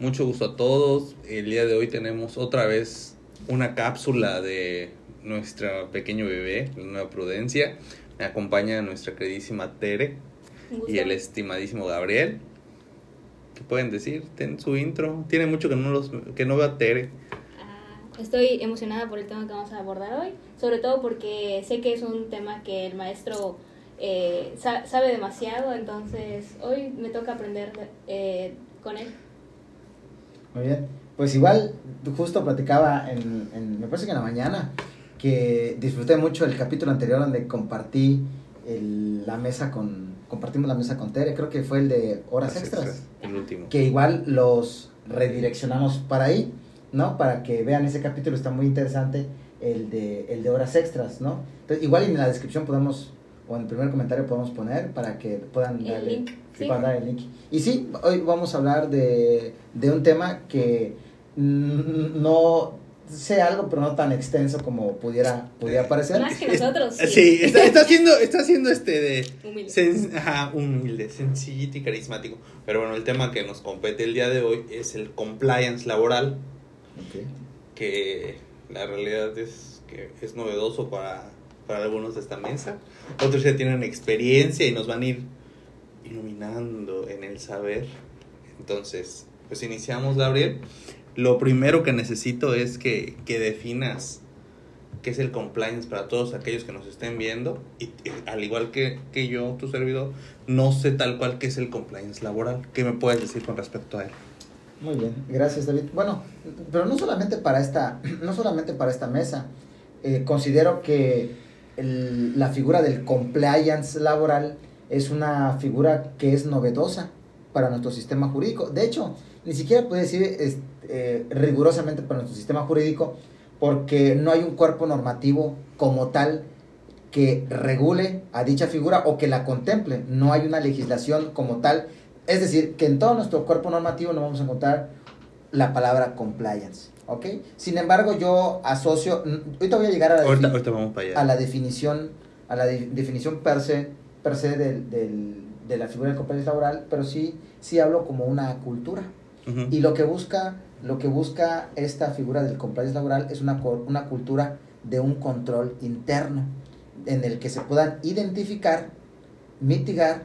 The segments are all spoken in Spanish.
Mucho gusto a todos. El día de hoy tenemos otra vez una cápsula de nuestra pequeño bebé, la nueva Prudencia. Me acompaña nuestra queridísima Tere y el estimadísimo Gabriel. ¿Qué pueden decir? Ten su intro. Tiene mucho que no los que no vea Tere. Ah, estoy emocionada por el tema que vamos a abordar hoy, sobre todo porque sé que es un tema que el maestro eh, sabe demasiado, entonces hoy me toca aprender eh, con él. Muy bien. Pues igual, justo platicaba en, en, me parece que en la mañana, que disfruté mucho el capítulo anterior donde compartí el, la mesa con, compartimos la mesa con Tere, creo que fue el de horas extras. El último. Que igual los redireccionamos para ahí, ¿no? Para que vean ese capítulo, está muy interesante el de, el de horas extras, ¿no? Entonces, igual en la descripción podemos, o en el primer comentario podemos poner para que puedan darle, link. El link. Y sí, hoy vamos a hablar de, de un tema que no sé algo, pero no tan extenso como pudiera, pudiera parecer. Más que nosotros. Sí, está, está, haciendo, está haciendo este de... Humilde. ajá, humilde, sencillito y carismático. Pero bueno, el tema que nos compete el día de hoy es el compliance laboral. Que la realidad es que es novedoso para, para algunos de esta mesa. Otros ya tienen experiencia y nos van a ir iluminando en el saber. Entonces, pues iniciamos, Gabriel lo primero que necesito es que, que definas qué es el compliance para todos aquellos que nos estén viendo. Y, al igual que, que, yo, tu servidor, no sé tal cual qué es el compliance laboral. ¿Qué me puedes decir con respecto a él? Muy bien, gracias David. Bueno, pero no solamente para esta, no solamente para esta mesa. Eh, considero que la figura del compliance laboral es una figura que es novedosa para nuestro sistema jurídico. De hecho, ni siquiera puede decir eh, rigurosamente para nuestro sistema jurídico, porque no hay un cuerpo normativo como tal que regule a dicha figura o que la contemple. No hay una legislación como tal. Es decir, que en todo nuestro cuerpo normativo no vamos a encontrar la palabra compliance. ¿Ok? Sin embargo, yo asocio. Ahorita voy a llegar a la, a la definición, a la definición per se, per se del, del, de la figura del compliance laboral, pero sí, sí hablo como una cultura. Y lo que busca lo que busca esta figura del compliance laboral es una, una cultura de un control interno en el que se puedan identificar, mitigar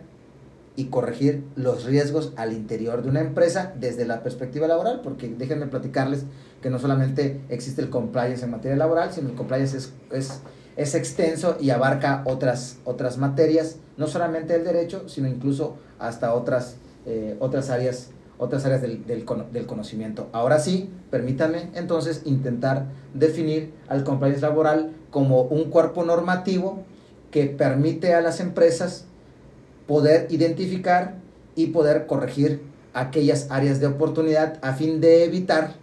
y corregir los riesgos al interior de una empresa desde la perspectiva laboral, porque déjenme platicarles que no solamente existe el compliance en materia laboral, sino el compliance es, es, es extenso y abarca otras, otras materias, no solamente el derecho, sino incluso hasta otras, eh, otras áreas otras áreas del, del, conocimiento. Ahora sí, permítanme entonces intentar definir al compliance laboral como un cuerpo normativo que permite a las empresas poder identificar y poder corregir aquellas áreas de oportunidad a fin de evitar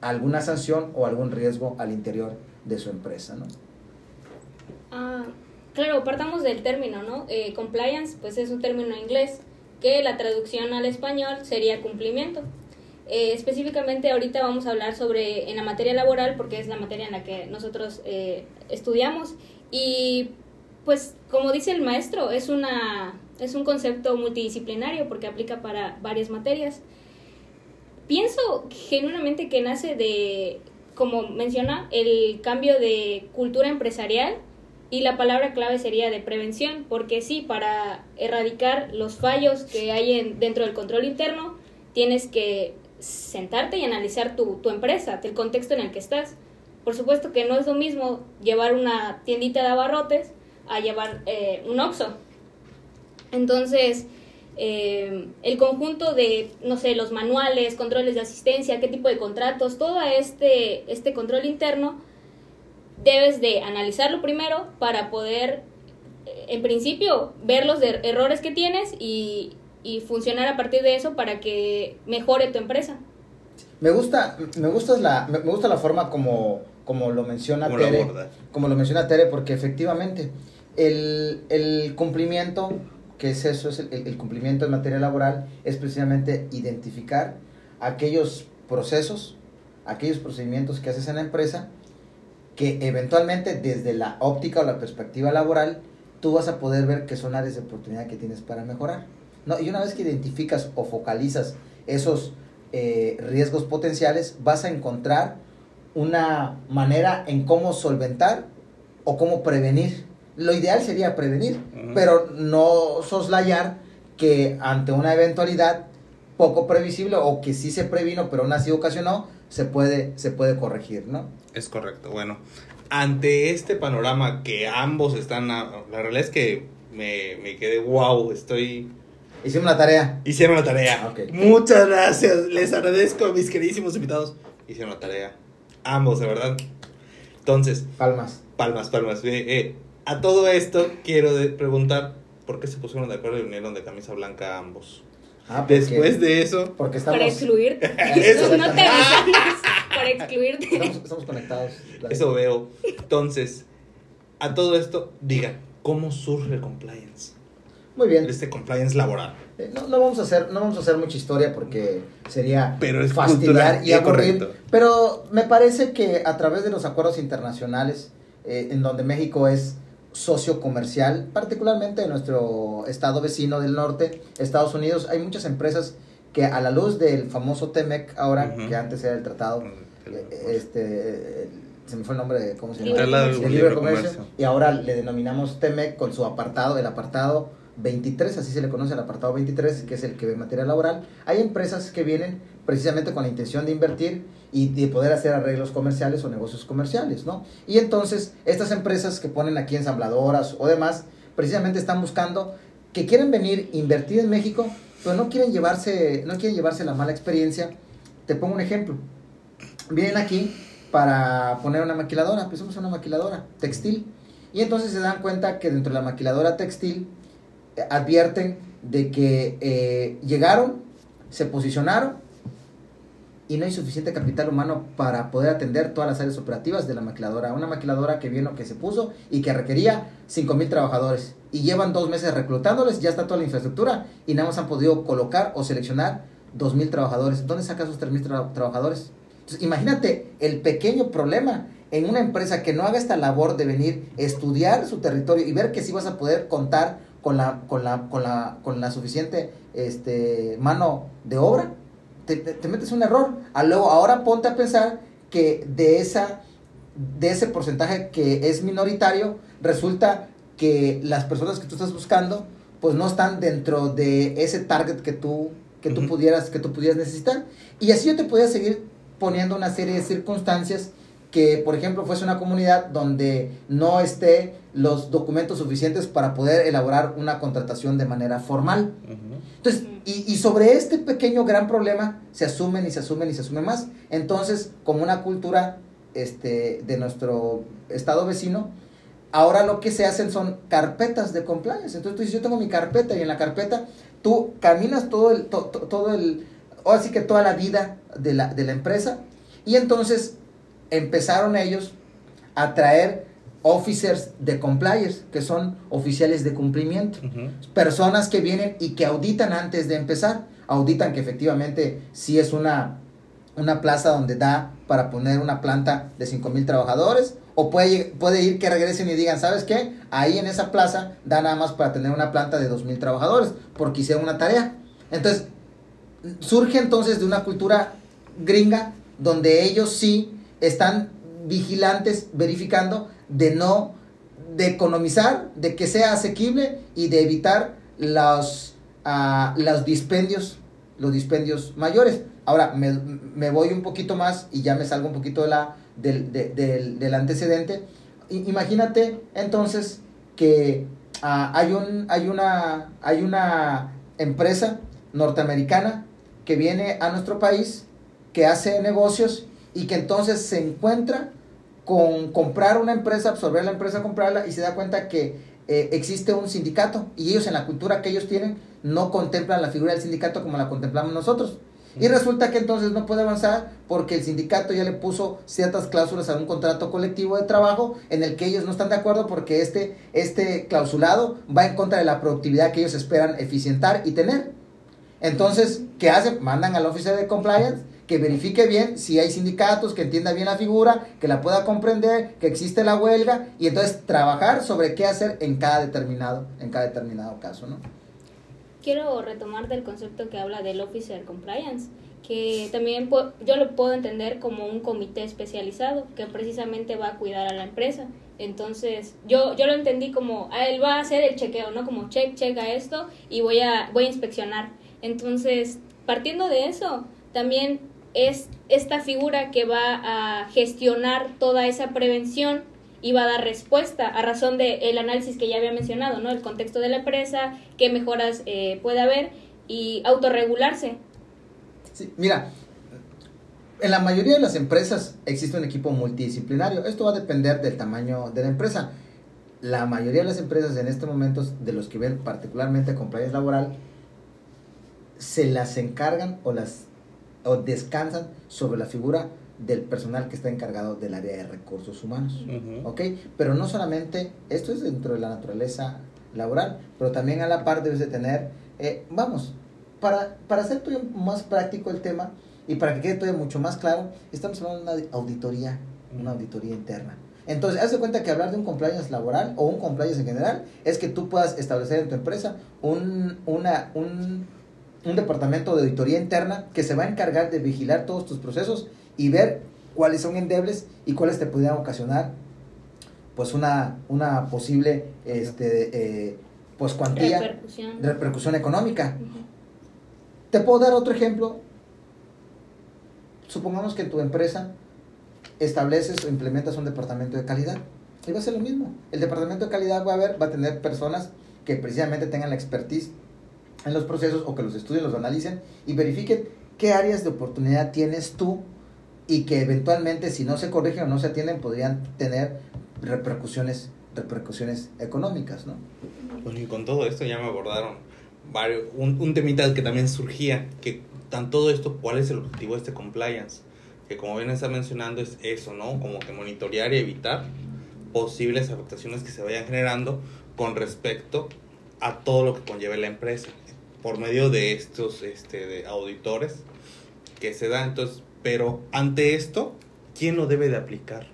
alguna sanción o algún riesgo al interior de su empresa. Ah, claro, partamos del término, ¿no? Eh, compliance, pues es un término inglés que la traducción al español sería cumplimiento. Eh, específicamente ahorita vamos a hablar sobre en la materia laboral porque es la materia en la que nosotros eh, estudiamos y pues como dice el maestro es una es un concepto multidisciplinario porque aplica para varias materias pienso genuinamente que nace de como menciona el cambio de cultura empresarial y la palabra clave sería de prevención, porque sí, para erradicar los fallos que hay en, dentro del control interno, tienes que sentarte y analizar tu, tu empresa, el contexto en el que estás. Por supuesto que no es lo mismo llevar una tiendita de abarrotes a llevar eh, un OXO. Entonces, eh, el conjunto de, no sé, los manuales, controles de asistencia, qué tipo de contratos, todo este, este control interno debes de analizarlo primero para poder, eh, en principio, ver los errores que tienes y, y funcionar a partir de eso para que mejore tu empresa. Me gusta, me gusta la, me gusta la forma como, como lo menciona Tere, como lo menciona Tere, porque efectivamente el, el cumplimiento, que es eso, es el, el, cumplimiento en materia laboral, es precisamente identificar aquellos procesos, aquellos procedimientos que haces en la empresa que eventualmente desde la óptica o la perspectiva laboral, tú vas a poder ver que son áreas de oportunidad que tienes para mejorar. ¿no? Y una vez que identificas o focalizas esos eh, riesgos potenciales, vas a encontrar una manera en cómo solventar o cómo prevenir. Lo ideal sería prevenir, pero no soslayar que ante una eventualidad poco previsible o que sí se previno pero aún así ocasionó, se puede, se puede corregir, ¿no? Es correcto. Bueno, ante este panorama que ambos están, la realidad es que me, me quedé wow, estoy... Hicimos la tarea. Hicieron la tarea. Ah, Muchas gracias. Les agradezco a mis queridísimos invitados. Hicieron la tarea. Ambos, de verdad. Entonces. Palmas. Palmas, palmas. Eh, a todo esto quiero preguntar, ¿por qué se pusieron de acuerdo y unieron de camisa blanca ambos? Ah, Después de eso. Porque estamos. Para excluirte. eso. No te Para excluirte. Estamos, conectados. Eso veo. Entonces, a todo esto, diga, ¿cómo surge el compliance? Muy bien. Este compliance laboral. Eh, no, no, vamos a hacer, no vamos a hacer mucha historia porque sería pero es fastidiar y aburrir. Pero me parece que a través de los acuerdos internacionales, eh, en donde México es socio comercial, particularmente en nuestro estado vecino del norte, Estados Unidos, hay muchas empresas que a la luz del famoso TEMEC, ahora que antes era el tratado, eh, este se me fue el nombre de cómo se llama el libre comercio, y ahora le denominamos TEMEC con su apartado, el apartado 23, así se le conoce el apartado 23, que es el que ve materia laboral. Hay empresas que vienen precisamente con la intención de invertir y de poder hacer arreglos comerciales o negocios comerciales, ¿no? Y entonces, estas empresas que ponen aquí ensambladoras o demás, precisamente están buscando que quieren venir, invertir en México, pero no quieren llevarse, no quieren llevarse la mala experiencia. Te pongo un ejemplo. Vienen aquí para poner una maquiladora, somos una maquiladora textil. Y entonces se dan cuenta que dentro de la maquiladora textil eh, advierten de que eh, llegaron, se posicionaron y no hay suficiente capital humano para poder atender todas las áreas operativas de la maquiladora. Una maquiladora que vino, que se puso y que requería 5 mil trabajadores. Y llevan dos meses reclutándoles, ya está toda la infraestructura y nada más han podido colocar o seleccionar 2 mil trabajadores. ¿Dónde saca esos 3 mil trabajadores? Entonces, imagínate el pequeño problema en una empresa que no haga esta labor de venir, estudiar su territorio y ver que sí vas a poder contar con la, con la, con la, con la suficiente este, mano de obra te, metes un error. A luego, ahora ponte a pensar que de, esa, de ese porcentaje que es minoritario, resulta que las personas que tú estás buscando, pues no están dentro de ese target que tú, que tú, pudieras, que tú pudieras necesitar. Y así yo te podía seguir poniendo una serie de circunstancias que, por ejemplo, fuese una comunidad donde no esté los documentos suficientes para poder elaborar una contratación de manera formal. Entonces, y, y, sobre este pequeño gran problema se asumen y se asumen y se asumen más. Entonces, como una cultura este, de nuestro estado vecino, ahora lo que se hacen son carpetas de compliance. Entonces tú dices, yo tengo mi carpeta y en la carpeta tú caminas todo el, todo el, o así que toda la vida de la, de la empresa y entonces empezaron ellos a traer officers de compliance, que son oficiales de cumplimiento, personas que vienen y que auditan antes de empezar, auditan que efectivamente si es una, una plaza donde da para poner una planta de 5 mil trabajadores, o puede, puede ir que regresen y digan, ¿sabes qué? Ahí en esa plaza da nada más para tener una planta de 2 mil trabajadores, porque hicieron una tarea. Entonces, surge entonces de una cultura gringa donde ellos sí están vigilantes, verificando de no, de economizar, de que sea asequible y de evitar los, uh, los dispendios, los dispendios mayores. Ahora, me, me, voy un poquito más y ya me salgo un poquito de la, del, del, del antecedente. imagínate entonces que uh, hay, un, hay, una, hay una empresa norteamericana que viene a nuestro país, que hace negocios y que entonces se encuentra con comprar una empresa, absorber la empresa, comprarla y se da cuenta que eh, existe un sindicato y ellos en la cultura que ellos tienen no contemplan la figura del sindicato como la contemplamos nosotros. Y resulta que entonces no puede avanzar porque el sindicato ya le puso ciertas cláusulas a un contrato colectivo de trabajo en el que ellos no están de acuerdo porque este, este clausulado va en contra de la productividad que ellos esperan eficientar y tener. Entonces, ¿qué hacen? Mandan al oficial de compliance que verifique bien si hay sindicatos, que entienda bien la figura, que la pueda comprender, que existe la huelga y entonces trabajar sobre qué hacer en cada determinado, en cada determinado caso, ¿no? Quiero retomar del concepto que habla del officer compliance, que también yo lo puedo entender como un comité especializado que precisamente va a cuidar a la empresa. Entonces, yo, yo lo entendí como, ah, él va a hacer el chequeo, ¿no? Como, check, checa esto y voy a, voy a inspeccionar. Entonces, partiendo de eso, también es esta figura que va a gestionar toda esa prevención y va a dar respuesta a razón del el análisis que ya había mencionado, ¿no? El contexto de la empresa, qué mejoras eh, puede haber y autorregularse. Sí, mira, en la mayoría de las empresas existe un equipo multidisciplinario. Esto va a depender del tamaño de la empresa. La mayoría de las empresas en este momento, de los que ven particularmente compliance laboral, se las encargan o las o descansan sobre la figura del personal que está encargado del área de recursos humanos. ¿Ok? Pero no solamente, esto es dentro de la naturaleza laboral, pero también a la par debes de tener, eh, vamos, para, para hacer todavía más práctico el tema y para que quede todavía mucho más claro, estamos hablando de una auditoría, una auditoría interna. Entonces, haz de cuenta que hablar de un compliance laboral o un compliance en general es que tú puedas establecer en tu empresa un, una, un, un departamento de auditoría interna que se va a encargar de vigilar todos tus procesos y ver cuáles son endebles y cuáles te podrían ocasionar pues una, una posible este, eh, pues cuantía repercusión. de repercusión económica. Te puedo dar otro ejemplo. Supongamos que tu empresa estableces o implementas un departamento de calidad. Y va a ser lo mismo. El departamento de calidad va a ver, va a tener personas que precisamente tengan la expertise en los procesos o que los estudien, los analicen y verifiquen qué áreas de oportunidad tienes tú y que eventualmente si no se corrigen o no se atienden podrían tener repercusiones repercusiones económicas, ¿no? Bueno, y con todo esto ya me abordaron varios, un, un temita que también surgía, que tan todo esto, ¿cuál es el objetivo de este compliance? Que como bien está mencionando es eso, ¿no? Como que monitorear y evitar posibles afectaciones que se vayan generando con respecto a todo lo que conlleve la empresa por medio de estos este, de auditores que se dan. Entonces, pero ante esto, ¿quién lo debe de aplicar?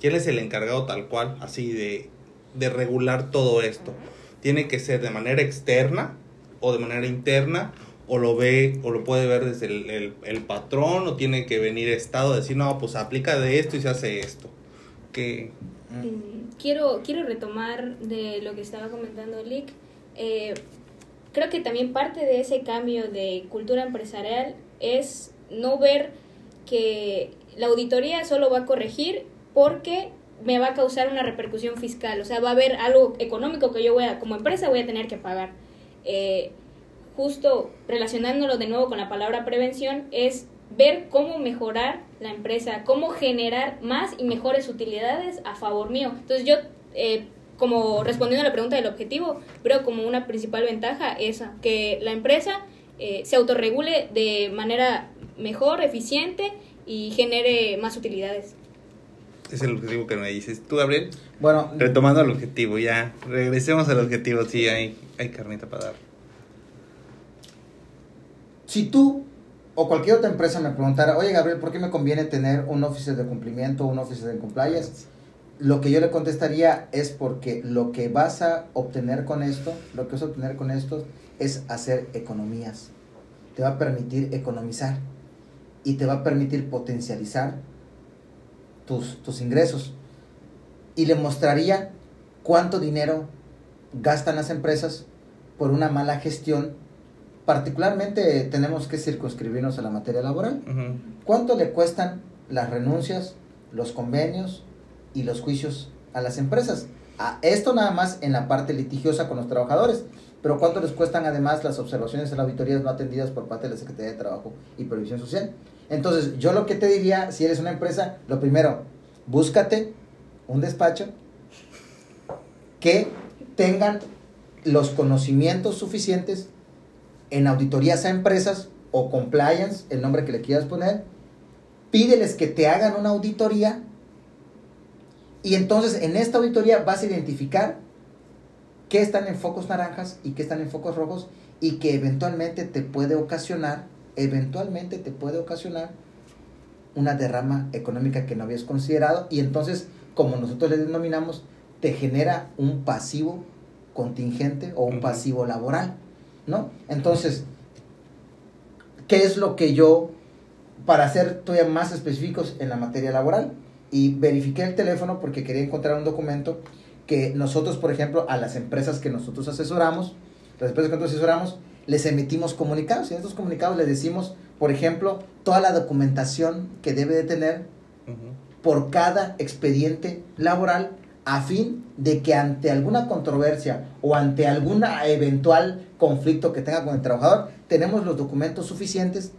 ¿Quién es el encargado tal cual, así de, de regular todo esto? ¿Tiene que ser de manera externa o de manera interna? ¿O lo ve o lo puede ver desde el, el, patrón? ¿O tiene que venir Estado a decir, no, pues aplica de esto y se hace esto? Que... Quiero, quiero retomar de lo que estaba comentando Lick. Eh, creo que también parte de ese cambio de cultura empresarial es no ver que la auditoría solo va a corregir porque me va a causar una repercusión fiscal, o sea, va a haber algo económico que yo voy a, como empresa voy a tener que pagar. Eh, justo relacionándolo de nuevo con la palabra prevención, es ver cómo mejorar la empresa, cómo generar más y mejores utilidades a favor mío. Entonces yo, eh, como respondiendo a la pregunta del objetivo, veo como una principal ventaja esa, que la empresa eh, se autorregule de manera mejor, eficiente y genere más utilidades. Es el objetivo que me dices. ¿Tú, Gabriel? Bueno, retomando el objetivo, ya. Regresemos al objetivo, sí, hay, hay carnita para dar. Si tú o cualquier otra empresa me preguntara, oye Gabriel, ¿por qué me conviene tener un officer de cumplimiento, un officer de compliance? Lo que yo le contestaría es porque lo que vas a obtener con esto, lo que vas a obtener con esto es hacer economías. Te va a permitir economizar y te va a permitir potencializar tus, tus ingresos. Y le mostraría cuánto dinero gastan las empresas por una mala gestión. Particularmente tenemos que circunscribirnos a la materia laboral. ¿Cuánto le cuestan las renuncias, los convenios y los juicios a las empresas? A esto nada más en la parte litigiosa con los trabajadores. Pero ¿cuánto les cuestan además las observaciones en la auditorías no atendidas por parte de la Secretaría de Trabajo y Previsión Social? Entonces, yo lo que te diría, si eres una empresa, lo primero, búscate un despacho que tengan los conocimientos suficientes en auditorías a empresas o compliance, el nombre que le quieras poner, pídeles que te hagan una auditoría y entonces en esta auditoría vas a identificar qué están en focos naranjas y qué están en focos rojos y que eventualmente te puede ocasionar eventualmente te puede ocasionar una derrama económica que no habías considerado y entonces, como nosotros le denominamos, te genera un pasivo contingente o un pasivo laboral, ¿no? Entonces, qué es lo que yo, para ser todavía más específicos en la materia laboral, y verifiqué el teléfono porque quería encontrar un documento que nosotros, por ejemplo, a las empresas que nosotros asesoramos, las empresas que nosotros asesoramos, les emitimos comunicados. Y en estos comunicados les decimos, por ejemplo, toda la documentación que debe de tener por cada expediente laboral a fin de que ante alguna controversia o ante algún eventual conflicto que tenga con el trabajador, tenemos los documentos suficientes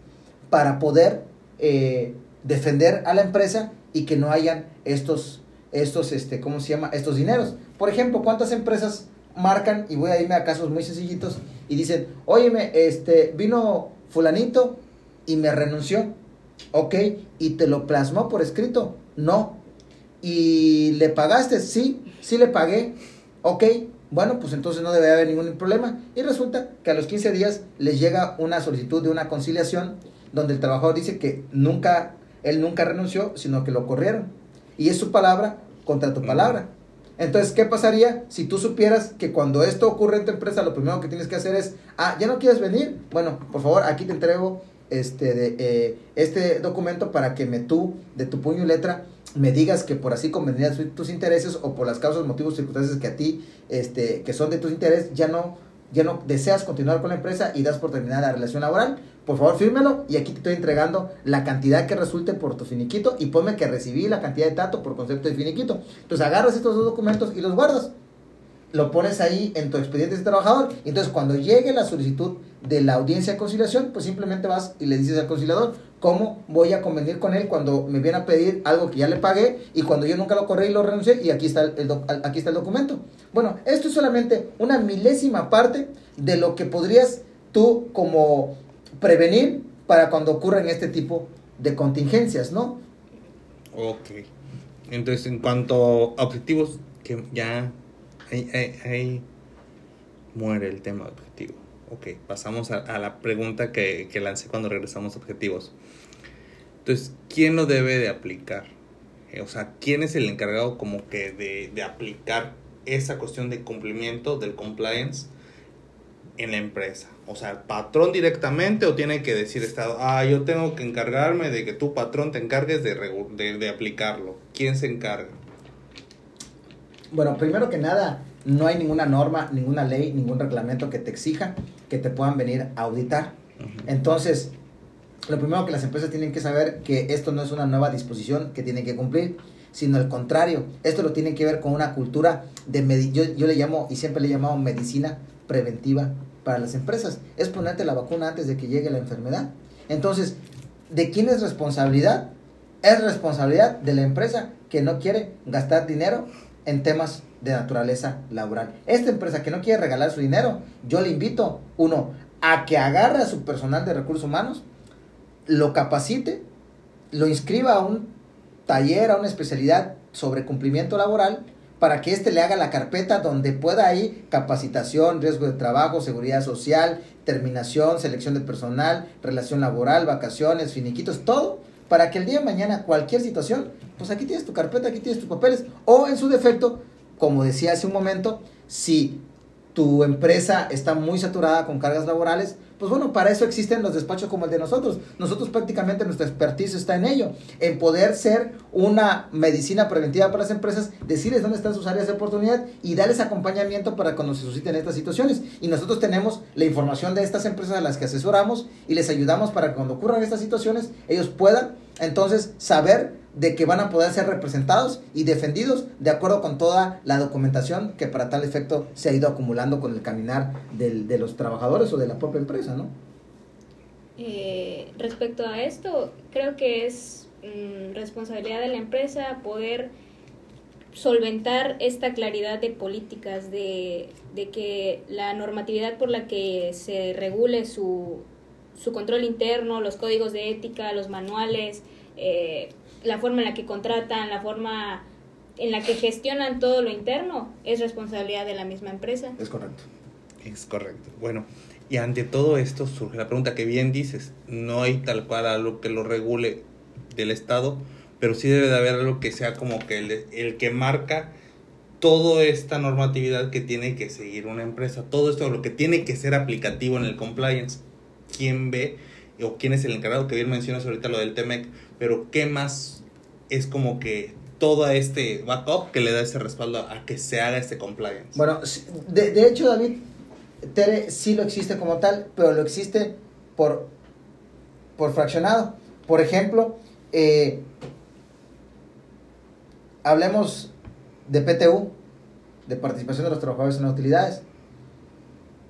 para poder eh, defender a la empresa y que no hayan estos, estos, este, ¿cómo se llama? Estos dineros. Por ejemplo, ¿cuántas empresas marcan, y voy a irme a casos muy sencillitos, y dicen, óyeme, este, vino fulanito y me renunció, ok, y te lo plasmó por escrito, no, y le pagaste, sí, sí le pagué, ok, bueno, pues entonces no debe haber ningún problema, y resulta que a los 15 días les llega una solicitud de una conciliación, donde el trabajador dice que nunca, él nunca renunció, sino que lo corrieron, y es su palabra contra tu palabra. Entonces, ¿qué pasaría si tú supieras que cuando esto ocurre en tu empresa, lo primero que tienes que hacer es, ah, ¿ya no quieres venir? Bueno, por favor, aquí te entrego este, de, eh, este documento para que me tú, de tu puño y letra, me digas que por así convendrían tus intereses o por las causas, motivos, circunstancias que a ti, este, que son de tus intereses, ya no, ya no deseas continuar con la empresa y das por terminada la relación laboral, por favor fírmelo y aquí te estoy entregando la cantidad que resulte por tu finiquito y ponme que recibí la cantidad de tato por concepto de finiquito. Entonces agarras estos dos documentos y los guardas. Lo pones ahí en tu expediente de trabajador. Entonces cuando llegue la solicitud de la audiencia de conciliación, pues simplemente vas y le dices al conciliador cómo voy a convenir con él cuando me viene a pedir algo que ya le pagué y cuando yo nunca lo corrí y lo renuncié y aquí está el, aquí está el documento. Bueno, esto es solamente una milésima parte de lo que podrías tú como prevenir para cuando ocurran este tipo de contingencias, ¿no? Ok. Entonces, en cuanto a objetivos, que ya ahí, muere el tema de objetivo. Ok, pasamos a, la pregunta que, que, lancé cuando regresamos a objetivos. Entonces, ¿quién lo debe de aplicar? Eh, o sea, ¿quién es el encargado como que de, de aplicar esa cuestión de cumplimiento del compliance en la empresa? O sea, patrón directamente o tiene que decir Estado, ah, yo tengo que encargarme de que tu patrón te encargues de, de, aplicarlo. ¿Quién se encarga? Bueno, primero que nada, no hay ninguna norma, ninguna ley, ningún reglamento que te exija que te puedan venir a auditar. Entonces, lo primero que las empresas tienen que saber que esto no es una nueva disposición que tienen que cumplir, sino al contrario, esto lo tiene que ver con una cultura de, yo, yo le llamo y siempre le he llamado medicina preventiva para las empresas. Es ponerte la vacuna antes de que llegue la enfermedad. Entonces, ¿de quién es responsabilidad? Es responsabilidad de la empresa que no quiere gastar dinero en temas de naturaleza laboral. Esta empresa que no quiere regalar su dinero, yo le invito, uno, a que agarre a su personal de recursos humanos, lo capacite, lo inscriba a un taller, a una especialidad sobre cumplimiento laboral para que éste le haga la carpeta donde pueda ir capacitación, riesgo de trabajo, seguridad social, terminación, selección de personal, relación laboral, vacaciones, finiquitos, todo, para que el día de mañana cualquier situación, pues aquí tienes tu carpeta, aquí tienes tus papeles, o en su defecto, como decía hace un momento, si tu empresa está muy saturada con cargas laborales, pues bueno, para eso existen los despachos como el de nosotros. Nosotros prácticamente nuestra expertise está en ello, en poder ser una medicina preventiva para las empresas, decirles dónde están sus áreas de oportunidad y darles acompañamiento para cuando se susciten estas situaciones. Y nosotros tenemos la información de estas empresas a las que asesoramos y les ayudamos para que cuando ocurran estas situaciones ellos puedan entonces saber de que van a poder ser representados y defendidos de acuerdo con toda la documentación que para tal efecto se ha ido acumulando con el caminar de los trabajadores o de la propia empresa, ¿no? Eh, respecto a esto, creo que es mm, responsabilidad de la empresa poder solventar esta claridad de políticas, de, de, que la normatividad por la que se regule su, su control interno, los códigos de ética, los manuales, eh, la forma en la que contratan, la forma en la que gestionan todo lo interno, es responsabilidad de la misma empresa. Es correcto. Es correcto. Bueno, y ante todo esto surge la pregunta que bien dices, no hay tal cual algo que lo regule del Estado, pero sí debe de haber algo que sea como que el, el que marca toda esta normatividad que tiene que seguir una empresa, todo esto lo que tiene que ser aplicativo en el compliance. ¿Quién ve o quién es el encargado, que bien mencionas ahorita lo del TEMEC, pero qué más es como que todo este backup que le da ese respaldo a que se haga este compliance. Bueno, de, de hecho, David, Tere sí lo existe como tal, pero lo existe por, por fraccionado. Por ejemplo, eh, hablemos de PTU, de participación de los trabajadores en las utilidades.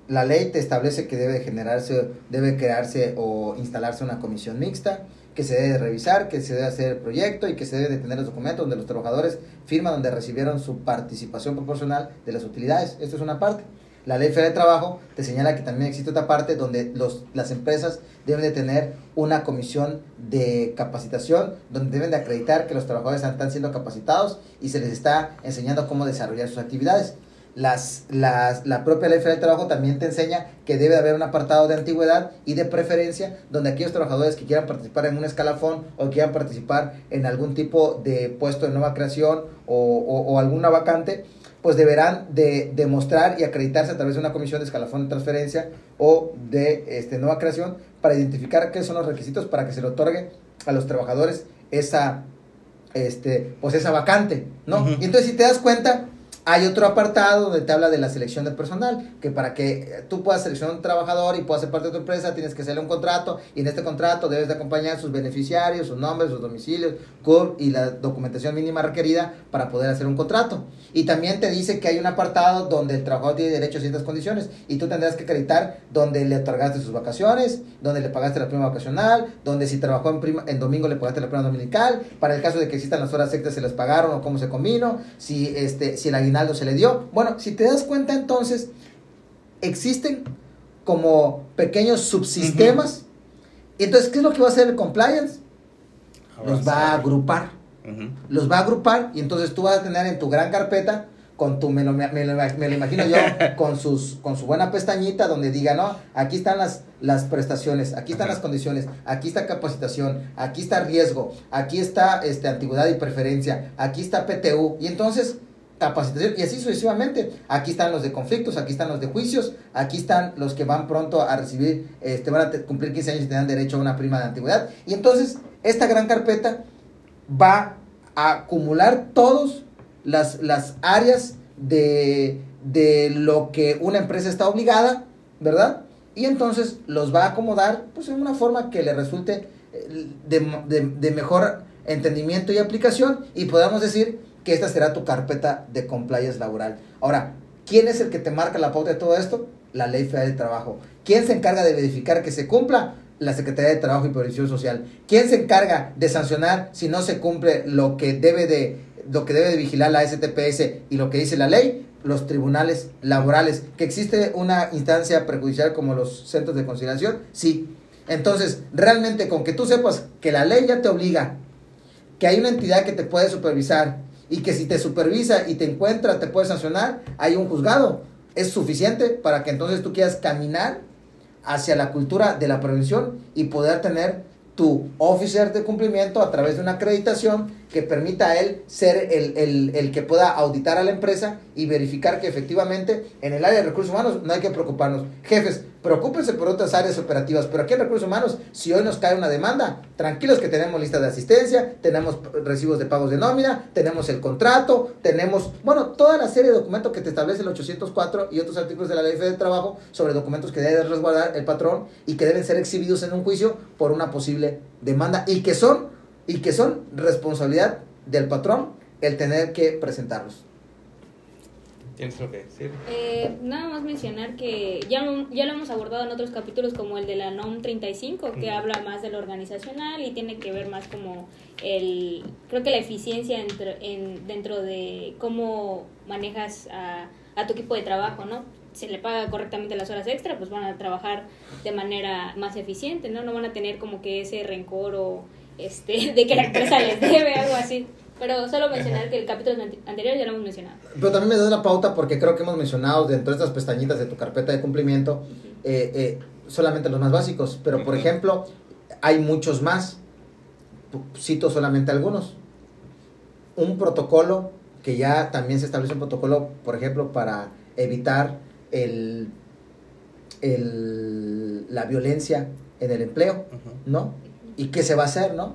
La ley te establece que debe generarse, debe crearse o instalarse una comisión mixta, que se debe revisar, que se debe hacer el proyecto y que se debe tener los documentos donde los trabajadores firman donde recibieron su participación proporcional de las utilidades. Esto es una parte. La Ley Federal de Trabajo te señala que también existe otra parte donde los, las empresas deben de tener una comisión de capacitación donde deben de acreditar que los trabajadores están siendo capacitados y se les está enseñando cómo desarrollar sus actividades. Las, las, la propia Ley Federal de Trabajo también te enseña que debe haber un apartado de antigüedad y de preferencia donde aquellos trabajadores que quieran participar en un escalafón o quieran participar en algún tipo de puesto de nueva creación o, o alguna vacante, pues deberán de demostrar y acreditarse a través de una comisión de escalafón de transferencia o de este, nueva creación para identificar qué son los requisitos para que se le otorgue a los trabajadores esa, este, pues esa vacante, ¿no? Y entonces si te das cuenta, hay otro apartado donde te habla de la selección de personal, que para que tú puedas seleccionar un trabajador y puedas ser parte de tu empresa, tienes que hacerle un contrato y en este contrato debes de acompañar sus beneficiarios, sus nombres, sus domicilios, y la documentación mínima requerida para poder hacer un contrato. Y también te dice que hay un apartado donde el trabajador tiene derecho a ciertas condiciones y tú tendrás que acreditar donde le otorgaste sus vacaciones, donde le pagaste la prima vacacional, donde si trabajó en, prima, en domingo le pagaste la prima dominical, para el caso de que existan las horas extras se les pagaron o cómo se combinó, si, este, si el se le dio. Bueno, si te das cuenta entonces, existen como pequeños subsistemas. Entonces, ¿qué es lo que va a hacer el compliance? los va a agrupar. Los va a agrupar y entonces tú vas a tener en tu gran carpeta con tu, me lo, me, lo, imagino yo, con, sus, con su buena pestañita donde diga, no, aquí están las, las prestaciones, aquí están las condiciones, aquí está capacitación, aquí está riesgo, aquí está este, antigüedad y preferencia, aquí está PTU. Y entonces capacitación y así sucesivamente. Aquí están los de conflictos, aquí están los de juicios, aquí están los que van pronto a recibir, este, van a cumplir 15 años y tendrán derecho a una prima de antigüedad. Y entonces esta gran carpeta va a acumular todas las, las áreas de, de lo que una empresa está obligada, ¿verdad? Y entonces los va a acomodar pues, en una forma que le resulte eh, de, de, de mejor entendimiento y aplicación y podamos decir que esta será tu carpeta de compliance laboral. Ahora, ¿quién es el que te marca la pauta de todo esto? La Ley Federal de Trabajo. ¿Quién se encarga de verificar que se cumpla? La Secretaría de Trabajo y Previsión Social. ¿Quién se encarga de sancionar si no se cumple lo que debe de lo que debe de vigilar la STPS y lo que dice la ley? Los tribunales laborales. ¿Que existe una instancia prejudicial como los centros de conciliación? Sí. Entonces, realmente con que tú sepas que la ley ya te obliga, que hay una entidad que te puede supervisar, y que si te supervisa y te encuentra, te puede sancionar, hay un juzgado. Es suficiente para que entonces tú quieras caminar hacia la cultura de la prevención y poder tener tu officer de cumplimiento a través de una acreditación que permita a él ser el, el, el, que pueda auditar a la empresa y verificar que efectivamente en el área de recursos humanos no hay que preocuparnos. Jefes, preocúpense por otras áreas operativas, pero aquí en recursos humanos, si hoy nos cae una demanda, tranquilos que tenemos lista de asistencia, tenemos recibos de pagos de nómina, tenemos el contrato, tenemos, bueno, toda la serie de documentos que te establece el 804 y otros artículos de la Ley de Trabajo sobre documentos que debe resguardar el patrón y que deben ser exhibidos en un juicio por una posible demanda y que son y que son responsabilidad del patrón el tener que presentarlos. ¿Tienes lo que decir? Eh, nada más mencionar que ya lo, ya lo hemos abordado en otros capítulos como el de la NOM 35, que habla más de lo organizacional y tiene que ver más como el, creo que la eficiencia dentro, en, dentro de cómo manejas a, a tu equipo de trabajo, ¿no? se le paga correctamente las horas extra, pues van a trabajar de manera más eficiente, ¿no? No van a tener como que ese rencor o este, de que la empresa les debe, algo así. Pero solo mencionar que el capítulo anterior ya lo hemos mencionado. Pero también me das la pauta porque creo que hemos mencionado dentro de estas pestañitas de tu carpeta de cumplimiento eh, eh, solamente los más básicos. Pero, por ejemplo, hay muchos más. Cito solamente algunos. Un protocolo que ya también se establece un protocolo, por ejemplo, para evitar el, el, la violencia en el empleo, ¿no? ¿Y qué se va a hacer, no?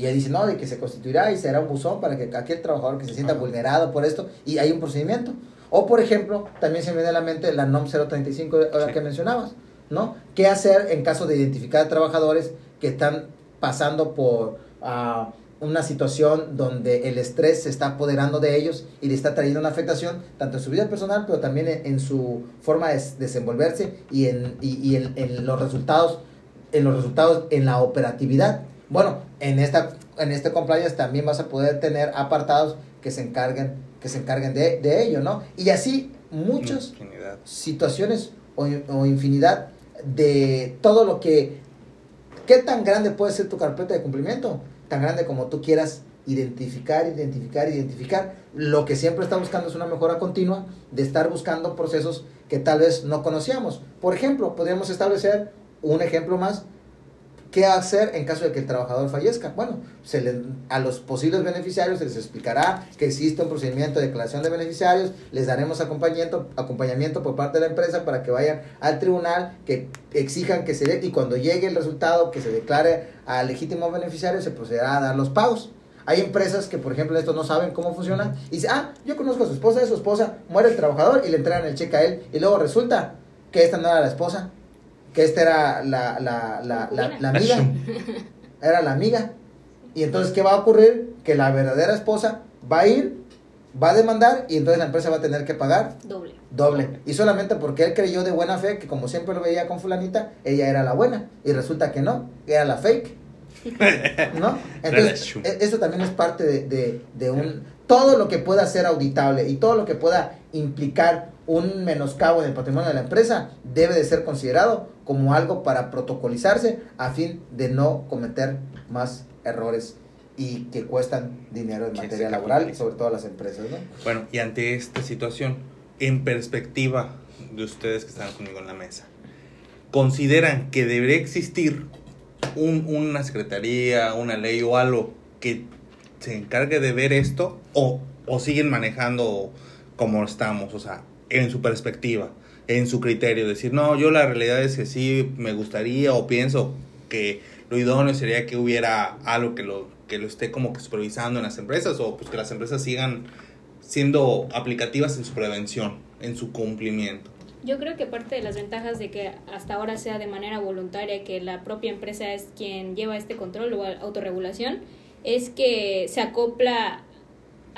Y ella dice, no, de que se constituirá y será un buzón para que aquel trabajador que se sienta vulnerado por esto, y hay un procedimiento. O, por ejemplo, también se me viene a la mente la NOM 035 que mencionabas, ¿no? ¿Qué hacer en caso de identificar trabajadores que están pasando por uh, una situación donde el estrés se está apoderando de ellos y le está trayendo una afectación tanto en su vida personal, pero también en, su forma de desenvolverse y en, y, en, los resultados, en los resultados en la operatividad. Bueno, en esta en este compliance también vas a poder tener apartados que se encarguen que se encarguen de, de ello, ¿no? Y así muchas situaciones o, o infinidad de todo lo que ¿Qué tan grande puede ser tu carpeta de cumplimiento? tan grande como tú quieras identificar, identificar, identificar. Lo que siempre está buscando es una mejora continua de estar buscando procesos que tal vez no conocíamos. Por ejemplo, podríamos establecer un ejemplo más ¿Qué hacer en caso de que el trabajador fallezca? Bueno, se le, a los posibles beneficiarios se les explicará que existe un procedimiento de declaración de beneficiarios, les daremos acompañamiento, acompañamiento por parte de la empresa para que vayan al tribunal, que exijan que se dé y cuando llegue el resultado que se declare al legítimo beneficiario se procederá a dar los pagos. Hay empresas que, por ejemplo, esto no saben cómo funciona y dicen, ah, yo conozco a su esposa, de su esposa, muere el trabajador y le entregan el cheque a él y luego resulta que esta no era la esposa, que esta era la, la, la, la, amiga, era la amiga. Y entonces, ¿qué va a ocurrir? Que la verdadera esposa va a ir, va a demandar y entonces la empresa va a tener que pagar doble. Doble. Y solamente porque él creyó de buena fe que como siempre lo veía con fulanita, ella era la buena. Y resulta que no, era la fake. ¿No? Entonces, e, eso también es parte de, de, de un... Todo lo que pueda ser auditable y todo lo que pueda implicar un menoscabo en el patrimonio de la empresa debe de ser considerado como algo para protocolizarse a fin de no cometer más errores y que cuestan dinero en materia laboral, sobre todo las empresas. ¿no? Bueno, y ante esta situación, en perspectiva de ustedes que están conmigo en la mesa, ¿consideran que debería existir un, una secretaría, una ley o algo que se encargue de ver esto o, o siguen manejando como estamos? O sea, en su perspectiva, en su criterio, decir, no, yo la realidad es que sí me gustaría o pienso que lo idóneo sería que hubiera algo que lo, que lo esté como que supervisando en las empresas o pues que las empresas sigan siendo aplicativas en su prevención, en su cumplimiento. Yo creo que parte de las ventajas de que hasta ahora sea de manera voluntaria, que la propia empresa es quien lleva este control o autorregulación, es que se acopla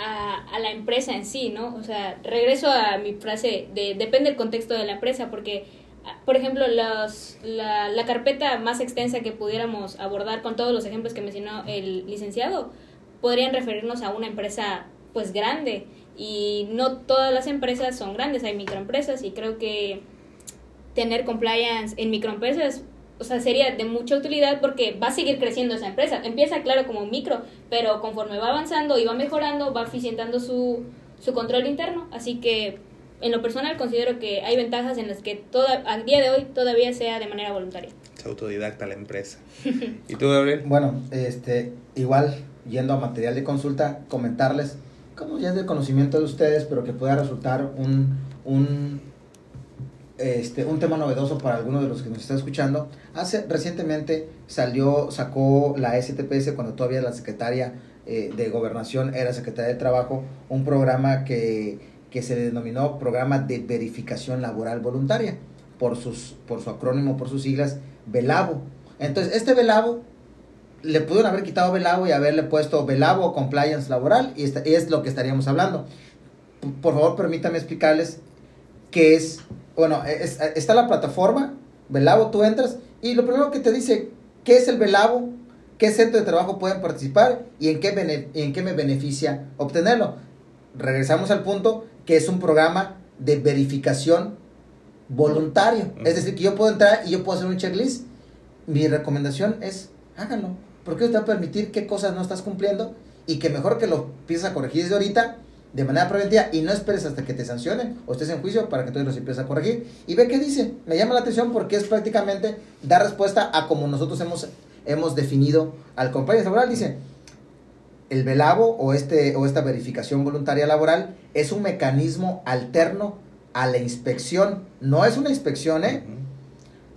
a, la empresa en sí, ¿no? O sea, regreso a mi frase de depende del contexto de la empresa, porque, por ejemplo, los, la, la carpeta más extensa que pudiéramos abordar con todos los ejemplos que mencionó el licenciado, podrían referirnos a una empresa pues grande y no todas las empresas son grandes, hay microempresas y creo que tener compliance en microempresas o sea, sería de mucha utilidad porque va a seguir creciendo esa empresa. Empieza, claro, como micro, pero conforme va avanzando y va mejorando, va eficientando su, su control interno. Así que, en lo personal, considero que hay ventajas en las que toda, al día de hoy todavía sea de manera voluntaria. Es autodidacta la empresa. ¿Y tú, Gabriel? Bueno, este, igual, yendo a material de consulta, comentarles, como ya es de conocimiento de ustedes, pero que pueda resultar un, un este, un tema novedoso para algunos de los que nos están escuchando. Hace recientemente salió, sacó la STPS cuando todavía la secretaria eh, de Gobernación era secretaria de Trabajo, un programa que, que se denominó Programa de Verificación Laboral Voluntaria, por, sus, por su acrónimo, por sus siglas, VELABO. Entonces, este VELABO le pudieron haber quitado VELABO y haberle puesto VELABO Compliance Laboral, y, es lo que estaríamos hablando. Por favor, permítame explicarles qué es bueno, está la plataforma, Velabo, tú entras y lo primero que te dice, ¿qué es el Velabo? ¿Qué centro de trabajo pueden participar? ¿Y en qué, en qué me beneficia obtenerlo? Regresamos al punto que es un programa de verificación voluntario. Es decir, que yo puedo entrar y yo puedo hacer un checklist. Mi recomendación es, háganlo. Porque te va a permitir qué cosas no estás cumpliendo y que mejor que lo empieces a corregir desde ahorita de manera preventiva y no esperes hasta que te sancionen o estés en juicio para que entonces los empieces a corregir. Y ve qué dice. Me llama la atención porque es prácticamente dar respuesta a como nosotros hemos, hemos definido al compañero laboral. Dice, el velabo o, este, o esta verificación voluntaria laboral es un mecanismo alterno a la inspección. No es una inspección, ¿eh?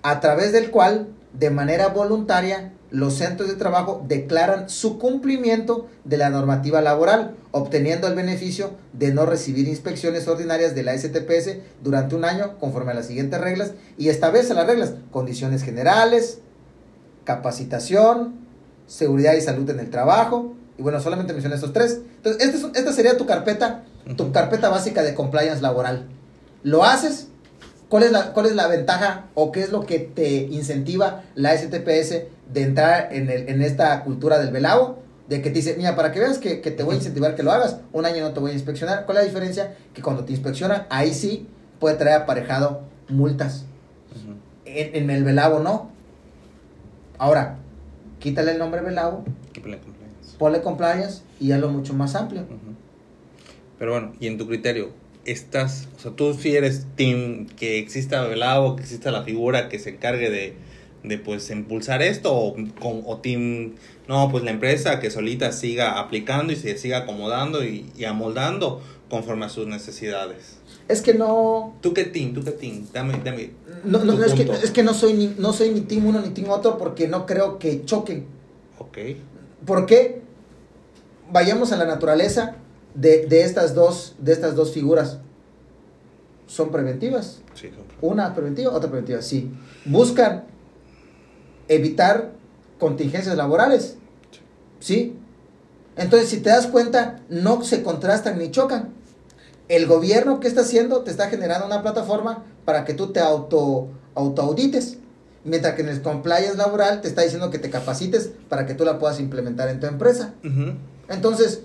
A través del cual de manera voluntaria, los centros de trabajo declaran su cumplimiento de la normativa laboral, obteniendo el beneficio de no recibir inspecciones ordinarias de la STPS durante un año conforme a las siguientes reglas y establece las reglas, condiciones generales, capacitación, seguridad y salud en el trabajo, y bueno, solamente mencioné estos tres. Entonces, esta, esta sería tu carpeta, tu carpeta básica de compliance laboral. Lo haces, ¿Cuál es, la, ¿Cuál es la ventaja o qué es lo que te incentiva la STPS de entrar en, el, en esta cultura del velado? De que te dice, mira, para que veas que, te voy a incentivar que lo hagas, un año no te voy a inspeccionar. ¿Cuál es la diferencia? Que cuando te inspeccionan, ahí sí puede traer aparejado multas. en, el velado no. Ahora, quítale el nombre velado, ponle compliance y hazlo mucho más amplio. Pero bueno, y en tu criterio, estás, o sea, tú si eres team que exista velado, que exista la figura que se encargue de, de pues impulsar esto o, con, o team, no, pues la empresa que solita siga aplicando y se siga acomodando y, amoldando conforme a sus necesidades. Es que no... ¿Tú qué team? ¿Tú qué team? Dame, dame. No, no, es, que, es que no soy ni, no soy ni team uno ni team otro porque no creo que choquen. Ok. ¿Por qué? Vayamos a la naturaleza de, de, estas, dos, de estas dos figuras son preventivas. Sí, son Una preventiva, otra preventiva, sí. Buscan evitar contingencias laborales. Sí. Entonces, si te das cuenta, no se contrastan ni chocan. El gobierno que está haciendo te está generando una plataforma para que tú te auto, audites Mientras que en el compliance laboral te está diciendo que te capacites para que tú la puedas implementar en tu empresa. Entonces,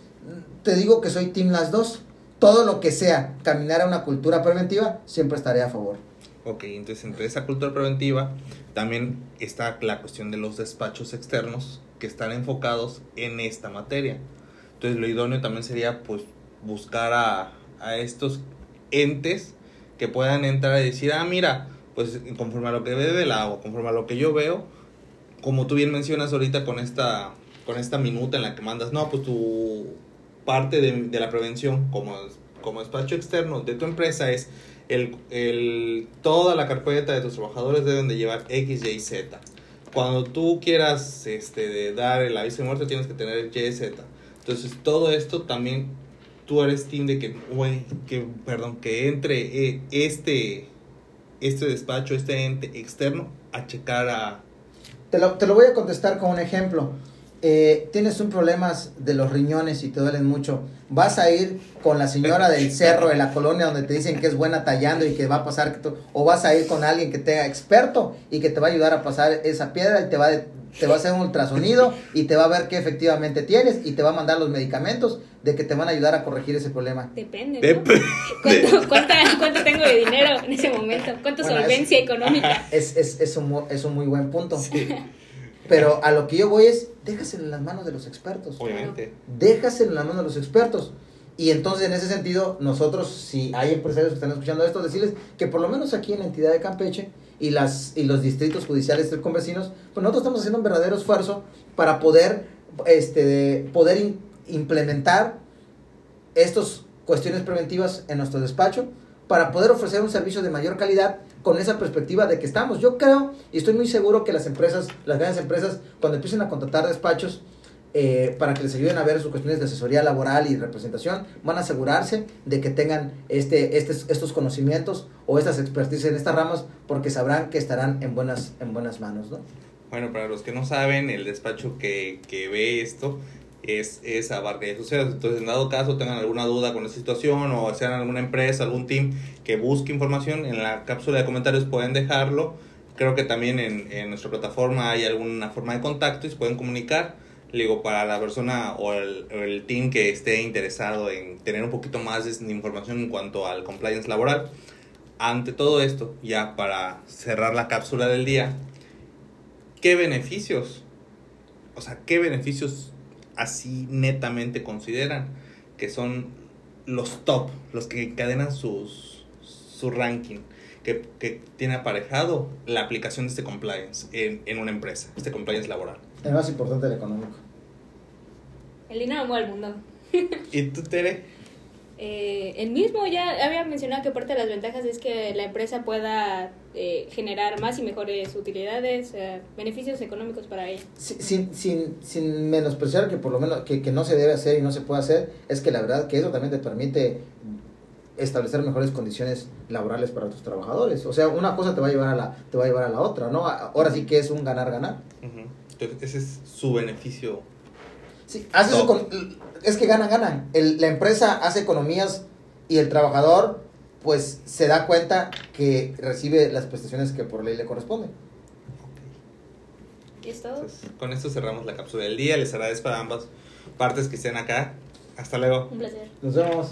te digo que soy team las dos. Todo lo que sea caminar a una cultura preventiva, siempre estaré a favor. Ok, entonces entre esa cultura preventiva también está la cuestión de los despachos externos que están enfocados en esta materia. Entonces lo idóneo también sería pues buscar a, a estos entes que puedan entrar y decir, ah, mira, pues conforme a lo que ve del agua, conforme a lo que yo veo, como tú bien mencionas ahorita con esta, con esta minuta en la que mandas, no, pues tu parte de, la prevención como, como despacho externo de tu empresa es el, el, toda la carpeta de tus trabajadores deben de llevar X, Y, Z. Cuando tú quieras este, dar el aviso de muerte tienes que tener el Y, Z. Entonces todo esto también tú eres team de que, que, perdón, que entre eh, este, este despacho, este ente externo a checar a... Te lo, te lo voy a contestar con un ejemplo eh, tienes un problema de los riñones y te duelen mucho, vas a ir con la señora del cerro de la colonia donde te dicen que es buena tallando y que va a pasar, que o vas a ir con alguien que tenga experto y que te va a ayudar a pasar esa piedra y te va, a, te va a hacer un ultrasonido y te va a ver qué efectivamente tienes y te va a mandar los medicamentos de que te van a ayudar a corregir ese problema. Depende. ¿no? ¿Cuánto, tengo de dinero en ese momento? ¿Cuánta solvencia económica? Es, es, es, un, es un muy buen punto. Pero a lo que yo voy es, déjaselo en las manos de los expertos. Obviamente. Déjaselo en las manos de los expertos. Y entonces, en ese sentido, nosotros, si hay empresarios que están escuchando esto, decirles que por lo menos aquí en la entidad de Campeche y, las, y los distritos judiciales con vecinos, pues nosotros estamos haciendo un verdadero esfuerzo para poder, este, poder implementar estas cuestiones preventivas en nuestro despacho, para poder ofrecer un servicio de mayor calidad con esa perspectiva de que estamos. Yo creo y estoy muy seguro que las empresas, las grandes empresas, cuando empiecen a contratar despachos eh, para que les ayuden a ver sus cuestiones de asesoría laboral y representación, van a asegurarse de que tengan este, este, estos conocimientos o estas expertise en estas ramas porque sabrán que estarán en buenas, en buenas manos. ¿no? Bueno, para los que no saben, el despacho que, que ve esto es, es abarca de sucesos. Entonces, en dado caso tengan alguna duda con esta situación o sean alguna empresa, algún team que busque información, en la cápsula de comentarios pueden dejarlo. Creo que también en, en nuestra plataforma hay alguna forma de contacto y se pueden comunicar. Le digo, para la persona o el, el team que esté interesado en tener un poquito más de información en cuanto al compliance laboral. Ante todo esto, ya para cerrar la cápsula del día, ¿qué beneficios? O sea, ¿qué beneficios así netamente consideran que son los top, los que encadenan sus, su ranking, que, que, tiene aparejado la aplicación de este compliance en, en, una empresa, este compliance laboral. El más importante, el económico. El dinero mueve el mundo. ¿Y tú, Tere? Eh, el mismo ya había mencionado que parte de las ventajas es que la empresa pueda eh, generar más y mejores utilidades, eh, beneficios económicos para ella. Sin, sin, sin menospreciar que por lo menos que, que no se debe hacer y no se puede hacer, es que la verdad que eso también te permite establecer mejores condiciones laborales para tus trabajadores. O sea, una cosa te va a llevar a la, te va a llevar a la otra, ¿no? Ahora sí que es un ganar-ganar. ese es su beneficio. Sí, hace es que ganan, ganan. la empresa hace economías y el trabajador pues se da cuenta que recibe las prestaciones que por ley le corresponden. ¿Listo? con esto cerramos la cápsula del día. Les agradezco a ambas partes que estén acá. Hasta luego. Un placer. Nos vemos.